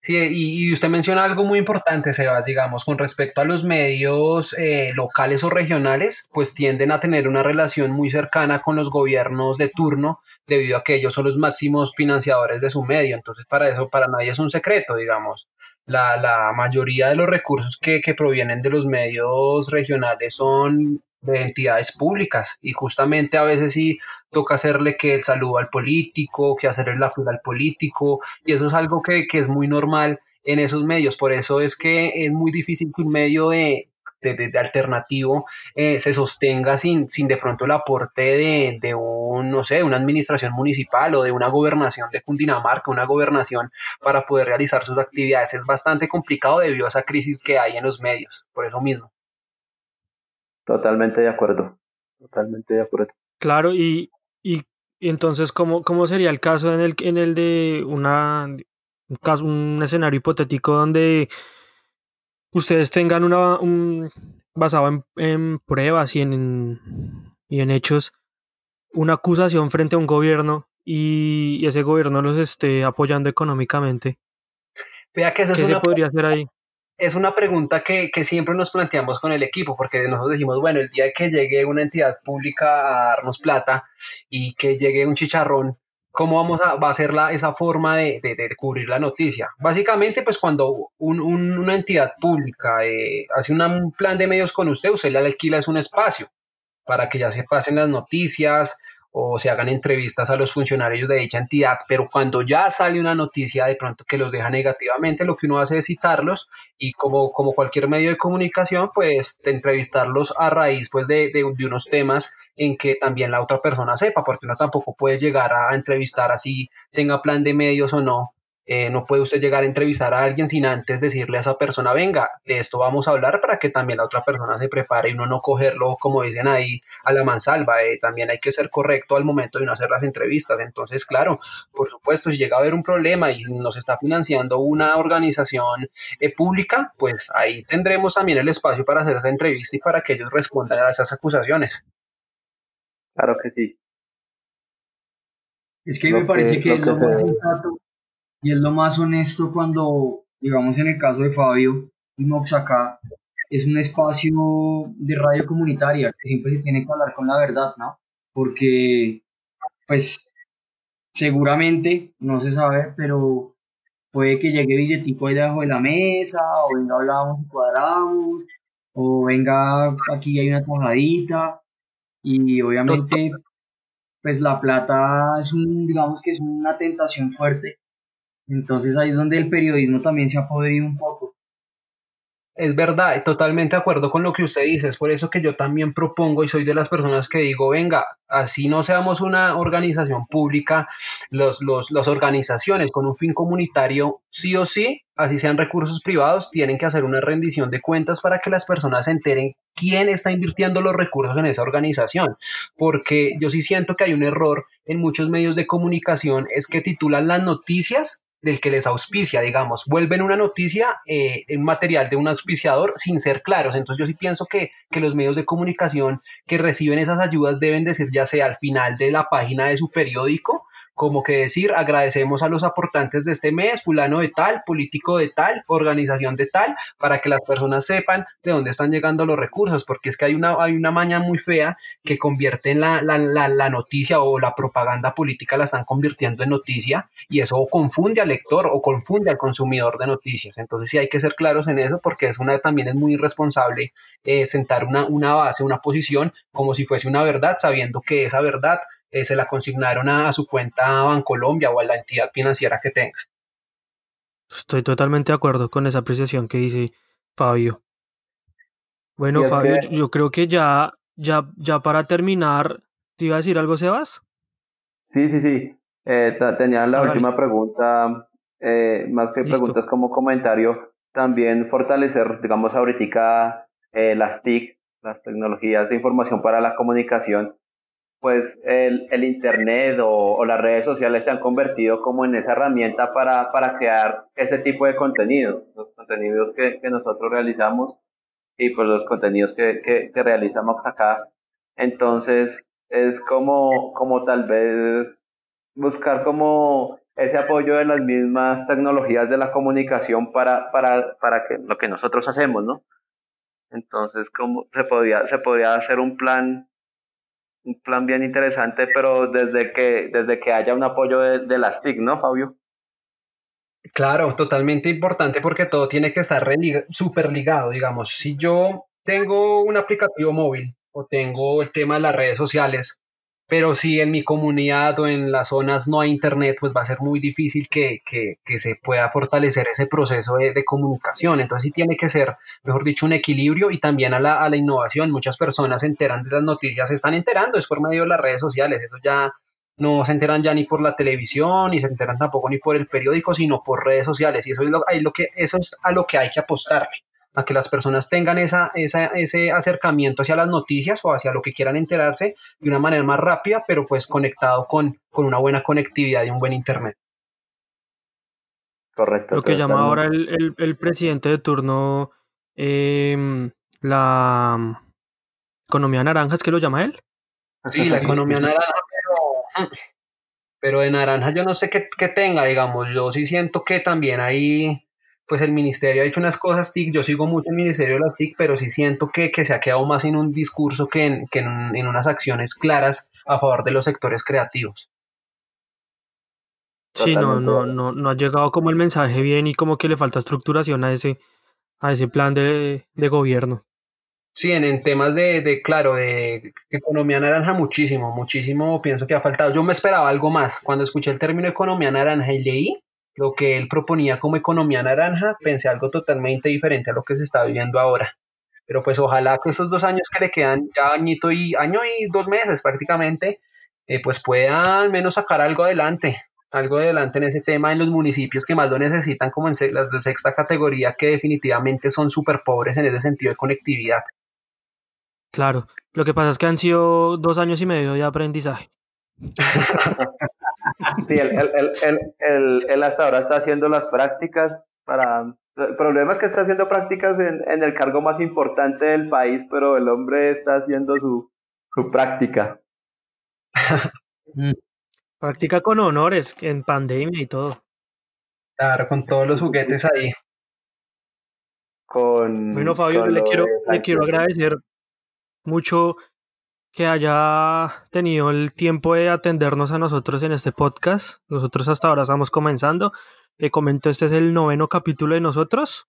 Sí, y, usted menciona algo muy importante, Sebas, digamos, con respecto a los medios eh, locales o regionales, pues tienden a tener una relación muy cercana con los gobiernos de turno, debido a que ellos son los máximos financiadores de su medio. Entonces, para eso, para nadie es un secreto, digamos. La, la mayoría de los recursos que, que provienen de los medios regionales son de entidades públicas y justamente a veces sí toca hacerle que el saludo al político, que hacerle la fila al político y eso es algo que, es muy normal en esos medios, por eso es que es muy difícil que un medio de, de, alternativo eh, se sostenga sin, sin de pronto el aporte de, de un, no sé, una administración municipal o de una gobernación de Cundinamarca, una gobernación para poder realizar sus actividades. Es bastante complicado debido a esa crisis que hay en los medios, por eso mismo. Totalmente de acuerdo. Totalmente de acuerdo. Claro, y, y, entonces, ¿cómo, ¿cómo sería el caso en el, en el de una, un, caso, un escenario hipotético donde ustedes tengan una, un, basado en, en pruebas y en, y en hechos, una acusación frente a un gobierno y, ese gobierno los esté apoyando económicamente? Vea que eso ¿Qué se podría hacer ahí? Es una pregunta que, siempre nos planteamos con el equipo, porque nosotros decimos, bueno, el día que llegue una entidad pública a darnos plata y que llegue un chicharrón, ¿cómo vamos a, va a ser la, esa forma de, cubrir la noticia? Básicamente, pues cuando una entidad pública eh, hace un plan de medios con usted, usted le alquila es un espacio para que ya se pasen las noticias, o se hagan entrevistas a los funcionarios de dicha entidad, pero cuando ya sale una noticia de pronto que los deja negativamente, lo que uno hace es citarlos y como, como cualquier medio de comunicación, pues entrevistarlos a raíz pues de, de, de, unos temas en que también la otra persona sepa, porque uno tampoco puede llegar a entrevistar así, tenga plan de medios o no, eh, no puede usted llegar a entrevistar a alguien sin antes decirle a esa persona, venga, de esto vamos a hablar para que también la otra persona se prepare y uno no cogerlo, como dicen ahí, a la mansalva. Eh, también hay que ser correcto al momento de no hacer las entrevistas. Entonces, claro, por supuesto, si llega a haber un problema y nos está financiando una organización eh, pública, pues ahí tendremos también el espacio para hacer esa entrevista y para que ellos respondan a esas acusaciones. Claro que sí. Es que me parece que, lo más sensato y es lo más honesto cuando, digamos en el caso de Fabio y Mox acá, es un espacio de radio comunitaria que siempre se tiene que hablar con la verdad, ¿no? Porque, pues, seguramente, no se sabe, pero puede que llegue billetico ahí debajo de la mesa, o venga hablamos y cuadramos, o venga aquí hay una tajadita, y obviamente, pues la plata es un, digamos que es una tentación fuerte entonces ahí es donde el periodismo también se ha podido un poco. Es verdad, totalmente de acuerdo con lo que usted dice. Es por eso que yo también propongo y soy de las personas que digo, venga, así no seamos una organización pública, los, los, las organizaciones con un fin comunitario, sí o sí, así sean recursos privados, tienen que hacer una rendición de cuentas para que las personas se enteren quién está invirtiendo los recursos en esa organización. Porque yo sí siento que hay un error en muchos medios de comunicación, es que titulan las noticias del que les auspicia, digamos, vuelven una noticia, eh, en material de un auspiciador sin ser claros. Entonces yo sí pienso que, que, los medios de comunicación que reciben esas ayudas deben decir ya sea al final de la página de su periódico como que decir agradecemos a los aportantes de este mes, fulano de tal, político de tal, organización de tal, para que las personas sepan de dónde están llegando los recursos, porque es que hay una, hay una maña muy fea que convierte en la, la, la, la noticia o la propaganda política la están convirtiendo en noticia y eso confunde al lector o confunde al consumidor de noticias. Entonces sí hay que ser claros en eso porque es una, también es muy irresponsable eh, sentar una, una, base, una posición como si fuese una verdad, sabiendo que esa verdad eh, se la consignaron a, su cuenta Bancolombia o a la entidad financiera que tenga. Estoy totalmente de acuerdo con esa apreciación que dice Fabio. Bueno, Fabio, yo creo que ya, ya, ya para terminar, ¿te iba a decir algo, Sebas? Sí, sí, sí. Eh, tenía la última pregunta, eh, más que preguntas como comentario, también fortalecer, digamos, ahorita eh, las TIC, las tecnologías de información para la comunicación, pues el, el Internet o, las redes sociales se han convertido como en esa herramienta para, para crear ese tipo de contenidos, los contenidos que, que nosotros realizamos y pues los contenidos que, que, que realizamos acá. Entonces es como, como tal vez buscar como ese apoyo de las mismas tecnologías de la comunicación para, para, para que lo que nosotros hacemos, ¿no? Entonces, como se podía, se podía hacer un plan, un plan bien interesante, pero desde que, desde que haya un apoyo de, de las TIC, ¿no, Fabio? Claro, totalmente importante porque todo tiene que estar súper ligado, digamos. Si yo tengo un aplicativo móvil o tengo el tema de las redes sociales, pero si en mi comunidad o en las zonas no hay internet, pues va a ser muy difícil que, que, que se pueda fortalecer ese proceso de, de, comunicación. Entonces sí tiene que ser, mejor dicho, un equilibrio y también a la, a la innovación. Muchas personas se enteran de las noticias, se están enterando, es por medio de las redes sociales, eso ya no se enteran ya ni por la televisión, ni se enteran tampoco ni por el periódico, sino por redes sociales. Y eso es, lo, lo que, eso es a lo que hay que apostarle, a que las personas tengan esa, esa, ese acercamiento hacia las noticias o hacia lo que quieran enterarse de una manera más rápida, pero pues conectado con, con una buena conectividad y un buen Internet. Correcto. Lo que llama ahora el, el, el, presidente de turno eh, la economía naranja, ¿es que lo llama él? Sí, la economía naranja, pero de naranja yo no sé qué, qué, tenga, digamos, yo sí siento que también ahí, pues el ministerio ha hecho unas cosas TIC, yo sigo mucho el ministerio de las TIC, pero sí siento que, que se ha quedado más en un discurso que, en, que en, en, unas acciones claras a favor de los sectores creativos. Sí, no, no, no, no ha llegado como el mensaje bien y como que le falta estructuración a ese, a ese plan de, de gobierno. Sí, en, temas de, de, claro, de economía naranja, muchísimo, muchísimo pienso que ha faltado. Yo me esperaba algo más. Cuando escuché el término economía naranja y leí lo que él proponía como economía naranja, pensé algo totalmente diferente a lo que se está viviendo ahora. Pero pues ojalá que esos dos años que le quedan, ya añito y año y dos meses prácticamente, eh, pues pueda al menos sacar algo adelante, algo adelante en ese tema en los municipios que más lo necesitan, como en las de sexta categoría, que definitivamente son súper pobres en ese sentido de conectividad. Claro, lo que pasa es que han sido dos años y medio de aprendizaje. sí, él, él, él, él, hasta ahora está haciendo las prácticas para... El problema es que está haciendo prácticas en, en el cargo más importante del país, pero el hombre está haciendo su, su práctica. Mm. Práctica con honores, en pandemia y todo. Claro, con todos los juguetes ahí. Con, bueno, Fabio, le quiero, le quiero agradecer mucho que haya tenido el tiempo de atendernos a nosotros en este podcast. Nosotros hasta ahora estamos comenzando. Le comento, este es el noveno capítulo de nosotros.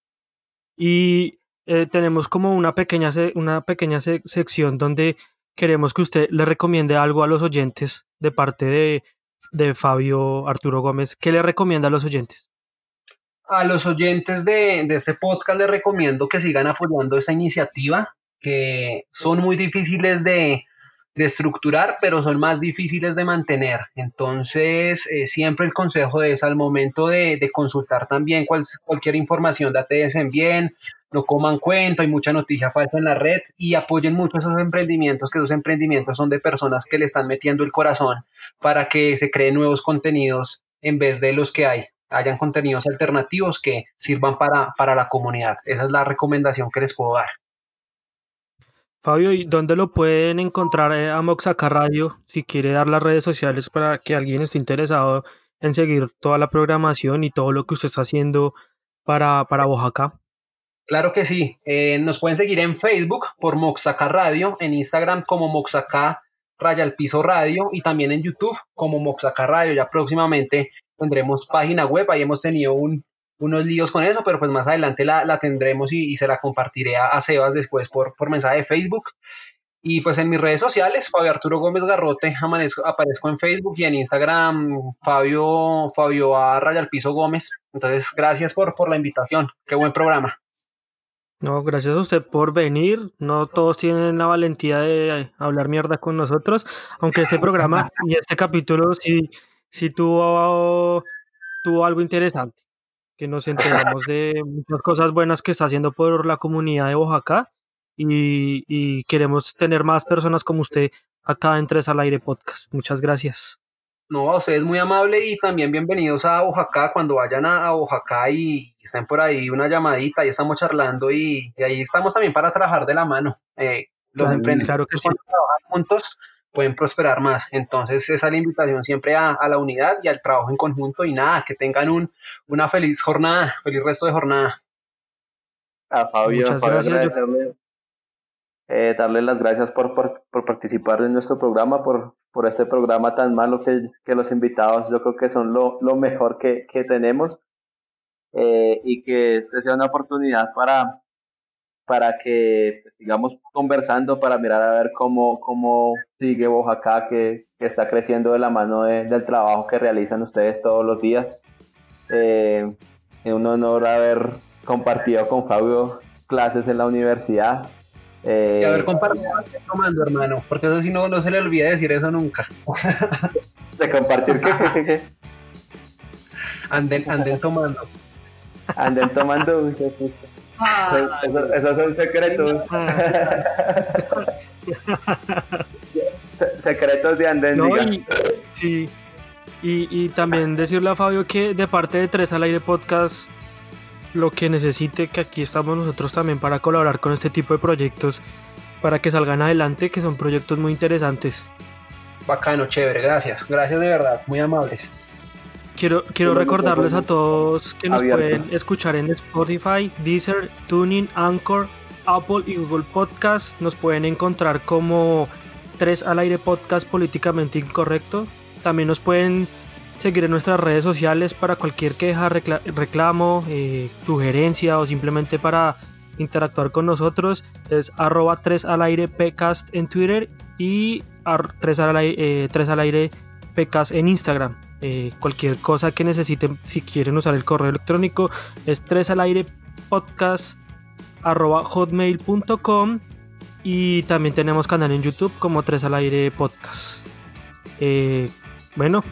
Y eh, tenemos como una pequeña, una pequeña sección donde queremos que usted le recomiende algo a los oyentes de parte de, de Fabio Arturo Gómez. ¿Qué le recomienda a los oyentes? A los oyentes de, de este podcast les recomiendo que sigan apoyando esta iniciativa que son muy difíciles de, de estructurar, pero son más difíciles de mantener. Entonces, eh, siempre el consejo es al momento de, de consultar también cual, cualquier información, en bien, no coman cuento, hay mucha noticia falsa en la red y apoyen mucho esos emprendimientos, que esos emprendimientos son de personas que le están metiendo el corazón para que se creen nuevos contenidos en vez de los que hay. Hayan contenidos alternativos que sirvan para, para la comunidad. Esa es la recomendación que les puedo dar. Fabio, ¿y dónde lo pueden encontrar eh, a Moxaca Radio? Si quiere dar las redes sociales para que alguien esté interesado en seguir toda la programación y todo lo que usted está haciendo para, para Oaxaca. Claro que sí. Eh, nos pueden seguir en Facebook por Moxaca Radio, en Instagram como Moxaca Raya Piso Radio y también en YouTube como Moxaca Radio. Ya próximamente tendremos página web, ahí hemos tenido un, unos líos con eso, pero pues más adelante la, la tendremos y, se la compartiré a, Sebas después por, por mensaje de Facebook. Y pues en mis redes sociales, Fabio Arturo Gómez Garrote, aparezco en Facebook y en Instagram, Fabio, Fabio a Gómez. Entonces, gracias por, por la invitación. Qué buen programa. No, gracias a usted por venir. No todos tienen la valentía de hablar mierda con nosotros, aunque este programa y este capítulo sí, sí tuvo, tuvo algo interesante que nos enteramos de muchas cosas buenas que está haciendo por la comunidad de Oaxaca y, queremos tener más personas como usted acá en Tres al Aire Podcast. Muchas gracias. No, usted es muy amable y también bienvenidos a Oaxaca. Cuando vayan a, Oaxaca y estén por ahí una llamadita y estamos charlando y, ahí estamos también para trabajar de la mano. Eh, los emprendedores claro que sí. trabajan juntos pueden prosperar más. Entonces, esa es la invitación siempre a, la unidad y al trabajo en conjunto y nada, que tengan un, una feliz jornada, feliz resto de jornada. A Fabio, Muchas gracias. Eh, darle las gracias por, por, participar en nuestro programa, por, por este programa tan malo que, que los invitados yo creo que son lo, lo mejor que, que tenemos eh, y que este sea una oportunidad para, para que pues, sigamos conversando, para mirar a ver cómo, cómo sigue Oaxaca, que, que está creciendo de la mano del trabajo que realizan ustedes todos los días. Eh, es un honor haber compartido con Fabio clases en la universidad. Eh, y haber compartido tomando, hermano, porque eso sí no, no se le olvida decir eso nunca. ¿De compartir qué? anden, anden tomando. Anden tomando. Esos, son secretos. secretos de Anden. y, sí. Y, y, también decirle a Fabio que de parte de Tres al Aire Podcast, lo que necesite, que aquí estamos nosotros también para colaborar con este tipo de proyectos, para que salgan adelante, que son proyectos muy interesantes. Bacano, chévere, gracias. Gracias de verdad, muy amables. Quiero, quiero recordarles a todos que nos pueden escuchar en Spotify, Deezer, Tuning, Anchor, Apple y Google Podcast. Nos pueden encontrar como 3 al aire podcast políticamente incorrecto. También nos pueden seguir en nuestras redes sociales para cualquier queja, reclamo, eh, sugerencia o simplemente para interactuar con nosotros. Es arroba 3 al aire pcast en Twitter y 3 al aire, 3 eh, al aire en Instagram. Eh, cualquier cosa que necesiten, si quieren usar el correo electrónico, es 3 al aire podcast hotmail.com y también tenemos canal en YouTube como 3 al aire podcast. Eh, bueno,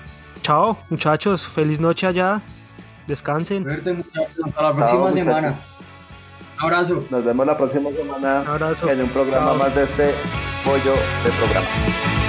chao muchachos, feliz noche allá, descansen. Suerte muchachos, hasta la próxima semana. Un abrazo. Nos vemos la próxima semana en un programa más de este pollo de programa.